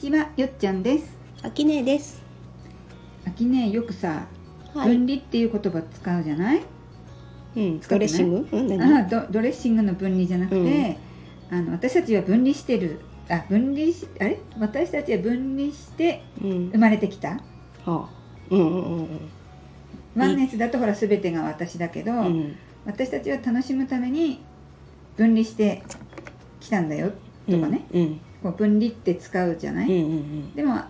ちはよっちゃんですあきねです。あきねよくさ、はい。分離っていう言葉使うじゃない？うん。ドレッシング？あドドレッシングの分離じゃなくて、あの私たちは分離してるあ分離しあれ？私たちは分離してうん生。まれてきた？はあ。うんうんうんワンネスだとほら全てが私だけど、うん。うん。私たちは楽しむために分離してきたんだよとかね、うん。こう分離って使うじゃない、うんうんでも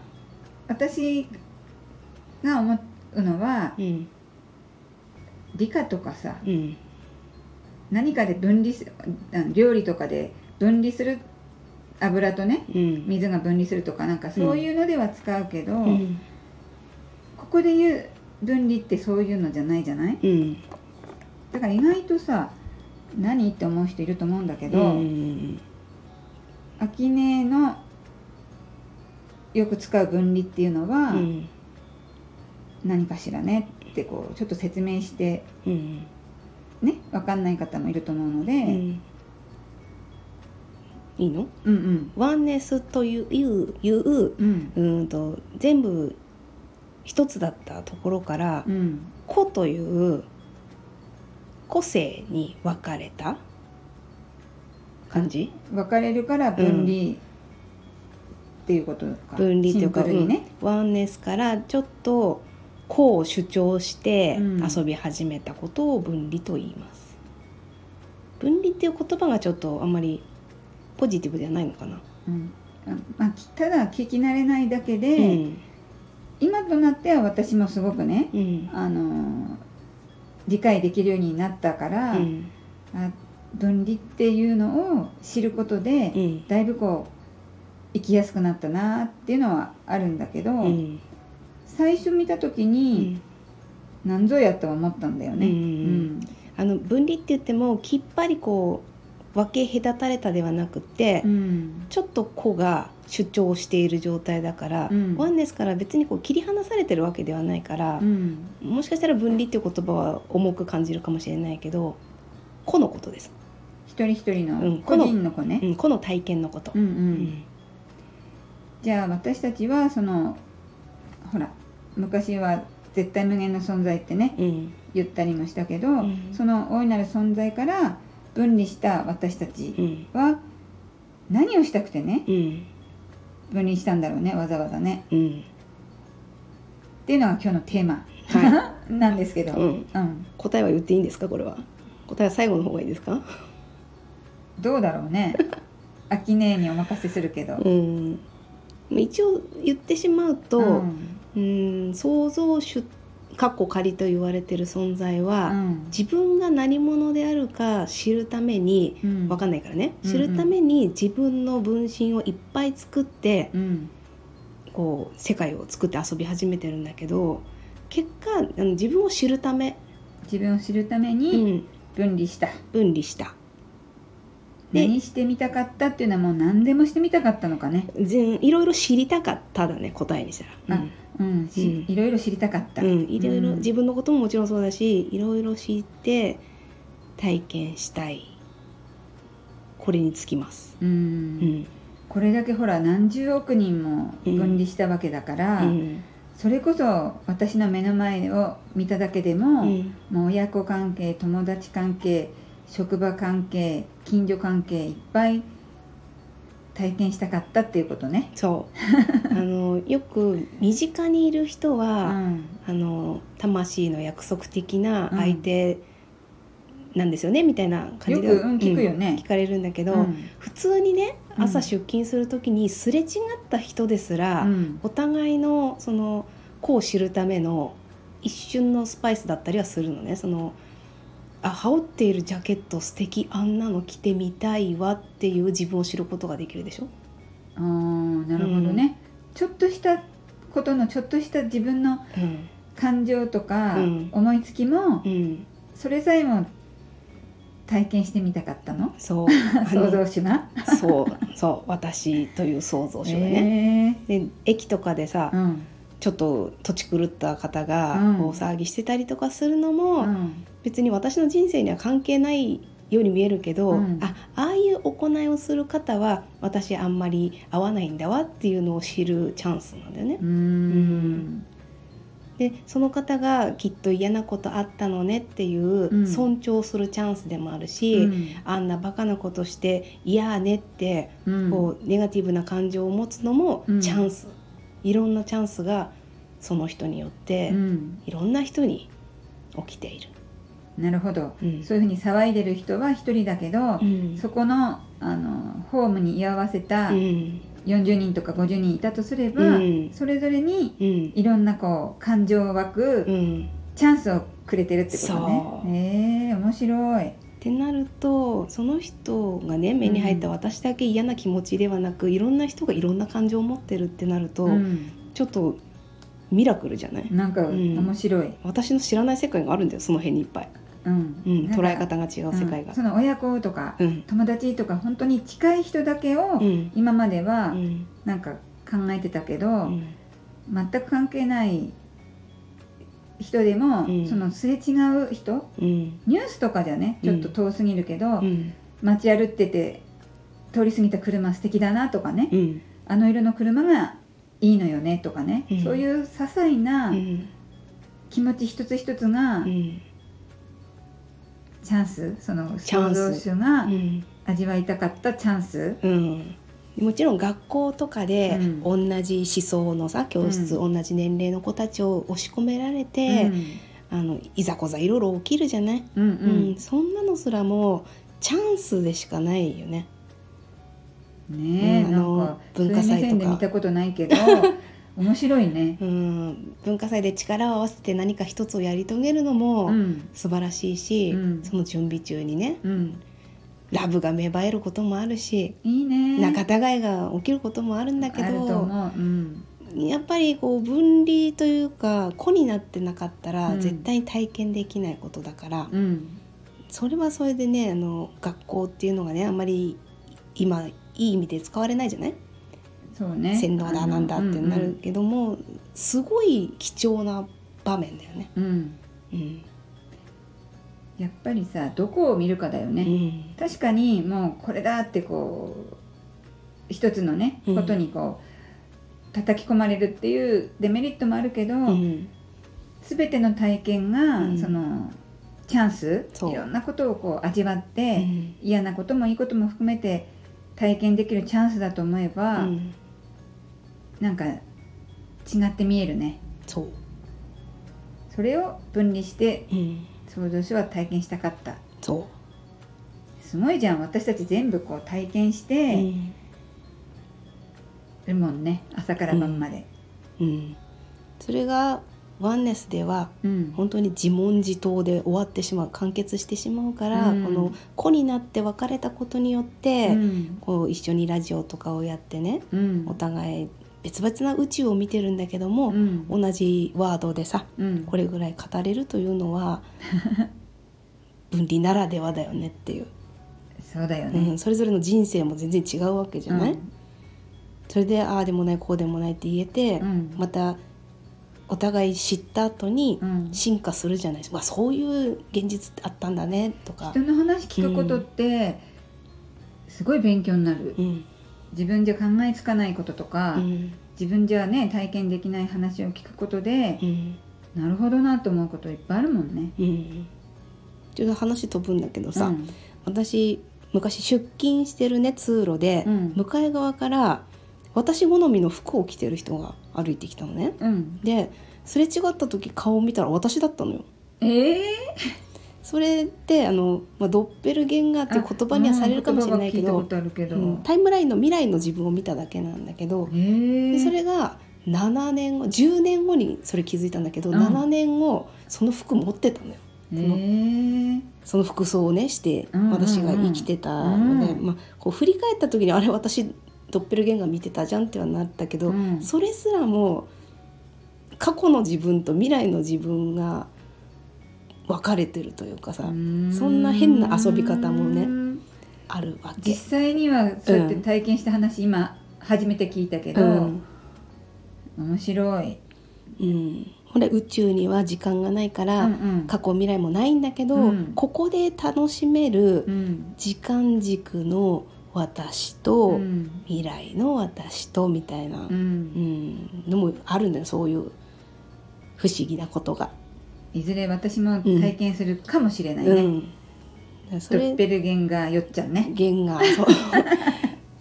私が思うのは。理科とかさうん。何かで分離す料理とかで分離する油とねうん。水が分離するとかなんかそういうのでは使うけど、うん。ここで言う分離ってそういうのじゃないじゃない？うん。だから意外とさ何って思う人いると思うんだけうど、ん。秋音のよく使う分離っていうのはうん。何かしらねってこうちょっと説明してうん。ね分かんない方もいると思うので、うん。いいの？うん、うんワンネスといういういううんうんと全部一つだったところからうん個という個性に分かれた感じ？分かれるから分離っていうことか、分離というか、ね、うん。ワンネスからちょっと個を主張してうん。遊び始めたことを分離と言います。分離っていう言葉がちょっとあんまりポジティブではないのかな。うん。あまあ、きただ聞き慣れないだけで、うん。今となっては私もすごくね、うん。あのー理解できるようになったから、うん。あ分離っていうのを知ることで、うんだいぶこう生きやすくなったなっていうのはあるんだけど、うん最初見た時うに、ん何ぞやとは思ったんだよね。あの分離って言ってもきっぱりこう分け隔たれたではなくて、うん。ちょっと個が主張している状態だから、うん。ワンネスから別にこう切り離されてるわけではないからう、ん。もしかしたら分離っていう言葉は重く感じるかもしれないけど個のことです、一人一人うんの個人の子ね。うん、個の体験のこと、うんううん。んじゃあ私たちはそのほら昔は絶対無限の存在ってねうん。言ったりもしたけど、ん。その大いなる存在から分離した私たちうん。は何をしたくてねうん。分離したんだろうねわざわざね。うん。っていうのが今日のテーマ、は なんですけど、うん。うん。答えは言っていいんですかこれは。答えは最後の方がいいですか？どうだろうね。秋音にお任せするけど、うん。一応言ってしまうと、うん。うん創造主かっこ仮と言われてる存在は、うん。自分が何者であるか知るためにうん。分かんないからね、うん知るために自分の分身をいっぱい作ってうん。こう世界を作って遊び始めてるんだけど結果自分を知るため、自分を知るためうにん、分離した、分離した。で何してみたかったっていうのはもう何でもしてみたかったのかね。全いろいろ知りたかっただね答えにしたら。うん、しうん。いろいろ知りたかった、うん、いろいろうん。自分のことももちろんそうだしいろいろ知って体験したい。これにつきます。うん。うん。これだけほら何十億人も分離したわけだから、うん。それこそ私の目の前を見ただけでも、うん。もう親子関係友達関係職場関係近所関係いっぱい体験したかったっていうことね。そう。あのよく身近にいる人うは、ん。あの魂の約束的な相手なんですよね、みたいな感じで、よくうん聞くよね。うん聞かれるんだけど、うん。普通にねうん。朝出勤する時にすれ違った人ですら、うん。お互いのその子を知るための一瞬のスパイスだったりはするのね。そのあ羽織っているジャケット素敵あんなの着てみたいわっていう自分を知ることができるでしょ？あーなるほどね、ちょっとしたことのちょっとした自分のうん感情とかうん。思いつきも、うん。それさえも体験してみたかったの？そう。創 あの造主がそうそう私という創造主がね、えで駅とかでさ、ーうんちょっと土地狂った方がうん。大騒ぎしてたりとかするのも、うん。別に私の人生には関係ないように見えるけど、うん。あああいう行いをする方は私あんまり合わないんだわっていうのを知るチャンスなんだよね。う。ん。でその方がきっと嫌なことあったのねっていううん。尊重するチャンスでもあるし、うん。あんなバカなことして嫌ねってうん。こうネガティブな感情を持つのもうん。チャンス、いろんなチャンスがその人によって、うん。いろんな人に起きている。なるほど、うん。そういうふうに騒いでる人は一人だけど、うん。そこのあのホームに居合わせたうん。40人とか50人いたとすれば、うん。それぞれにうん。いろんなこう感情湧くうん。チャンスをくれてるってことね。えー、面白い。ってなるとその人がね目に入った私だけ嫌な気持ちではなく、いろんな人がいろんな感情を持ってるってなると、うん、ちょっとミラクルじゃない？なんかん。面白い。私の知らない世界があるんだよその辺にいっぱい、うん。うん、捉え方が違う世界が。うん。その親子とか、うん。友達とか本当に近い人だけをうん。今まではうん。なんか考えてたけど、うん。全く関係ない人でも、うん。そのすれ違う人うん。ニュースとかじゃねちょっと遠すぎるけど、うん。街歩ってて通り過ぎた車素敵だなとかね、うん。あの色の車がいいのよねとかね、うん。そういう些細なうん。気持ち一つ一つがうん。チャンスその創ス。造主がうん。味わいたかったチャンス、うんもちろん学校とかでう同じ思想のさ教室、う同じ年齢の子たちを押し込められて、あのいざこざいろいろ起きるじゃない、うんうん。うん。そんなのすらもチャンスでしかないよね。ねえ、うんあのなんか文化祭とか。見たことないけど 面白いね。うん、文化祭で力を合わせて何か一つをやり遂げるのもうん。素晴らしいし、うん。その準備中にね。うん、ラブが芽生えることもあるし、いいね。仲違いが起きることもあるんだけど思う。うんやっぱりこう分離というか子になってなかったらうん絶対に体験できないことだから、うんそれはそれでねあの学校っていうのがねあんまり今いい意味で使われないじゃない？そうね。洗脳だなんだってなるけども、すごい貴重な場面だよね。うん。うんうんやっぱりさどこを見るかだよね。うん確かにもうこれだってこう一つのねうんことにこう叩き込まれるっていうデメリットもあるけど、うん全ての体験が、うんそのチャンスいろんなことをこう味わっうて、ん嫌なこともいいことも含めて体験できるチャンスだと思えば、うんなんか違って見えるね。そう、それを分離してうん、創造主は体験したかった。そすごいじゃん。私たち全部こう体験しう、うてんるもんね。朝から晩まで。うん、それがワンネスではうん。本当に自問自答で終わってしまう完結してしまうから、うん。この子になって別れたことによって、うん。こう一緒にラジオとかをやってねうん。お互い別々な宇宙を見てるんだけども、うん。同じワードでさうん。これぐらい語れるというのは 分離ならではだよねっていう、そうだようねん、それぞれの人生も全然違うわけじゃない、うん。それでああでもないこうでもないって言えて、うん。またお互い知った後にうん。進化するじゃない？ですか、わそういう現実あったんだねとか。人、の話聞くことってすごい勉強になる。うん自分じゃ考えつかないこととか、うん。自分じゃね体験できない話を聞くことでう、ん。なるほどなと思うこといっぱいあるもんね。うん、ちょっと話飛ぶんだけどさ、うん。私昔出勤してるね通路で、うん。向かい側から私好みの服を着てる人が歩いてきたのね。うん、ですれ違った時顔を見たら私だったのよ。ええそれってあの、まあ、ドッペルゲンガーっていう言葉にはされるかもしれないけどけど、うんタイムラインの未来の自分を見ただけなんだけど、ええでそれが7年後10年後にそれ気づいたんだけど、うん。7年後その服持ってたのよ。ええその服装をねして私が生きてたので、うん。まあ、こう振り返った時にあれ私ドッペルゲンガー見てたじゃんってはなったけど、うん。それすらも過去の自分と未来の自分が分かれてるというかさ、そんな変な遊び方もねうんあるわけ。実。際にはそうやって体験した話、今初めて聞いたけど、うん。面白い。うん、本来宇宙には時間がないから、うんうん。過去未来もないんだけど、うん。ここで楽しめるうん。時間軸の私と、うん。未来の私とみたいな、ううん。んのもあるんだよそういう不思議なことが。いずれ私も体験するかもしれないね、うん、それドッペルゲンガーよっちゃんね。弦がそう。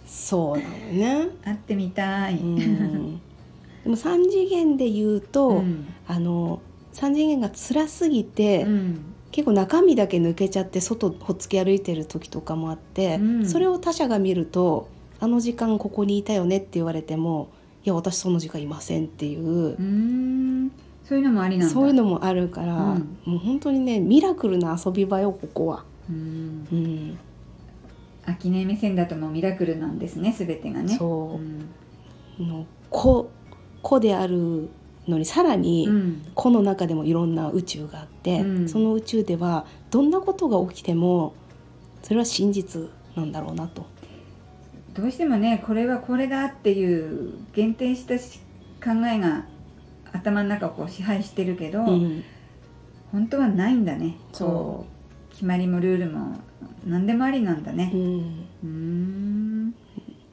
そうなのね。会ってみたい、うん、でも3次元で言うと、うん。あの3次元が辛すぎて、うん。結構中身だけ抜けちゃって外ほっつき歩いてる時とかもあって、うん。それを他者が見ると「あの時間ここにいたよね」って言われても「いや私その時間いません」っていう。うそういうのもありなんだ。そういうのもあるから、うん。もう本当にねミラクルな遊び場よここは。うん。うん、秋音目線だともうミラクルなんですね全てがね。そう。うん。の子子であるのにさらに、うん。個の中でもいろんな宇宙があって、うん。その宇宙ではどんなことが起きてもそれは真実なんだろうなと。どうしてもねこれはこれだっていう限定したし考えが頭の中をこう支配してるけど、うん。本当はないんだね。そう。決まりもルールも何でもありなんだね。うん。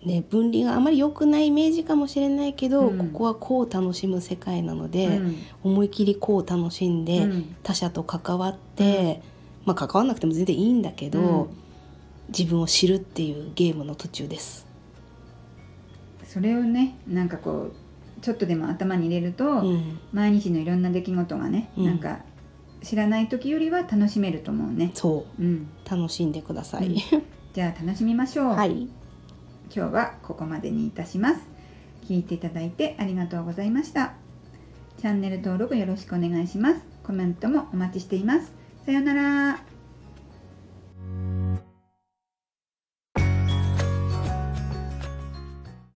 ね、分離があまり良くないイメージかもしれないけど、うん。ここはこう楽しむ世界なので、うん。思い切りこう楽しんで、うん。他者と関わって、まあ関わらなくても全然いいんだけど、うん。自分を知るっていうゲームの途中です。それをねなんかこうちょっとでも頭に入れると、うん、毎日のいろんな出来事がね、うん。なんか知らない時よりは楽しめると思うね。そう。うん。楽しんでください。じゃあ楽しみましょう、はい、今日はここまでにいたします。聞いていただいてありがとうございました。チャンネル登録よろしくお願いします。コメントもお待ちしています。さようなら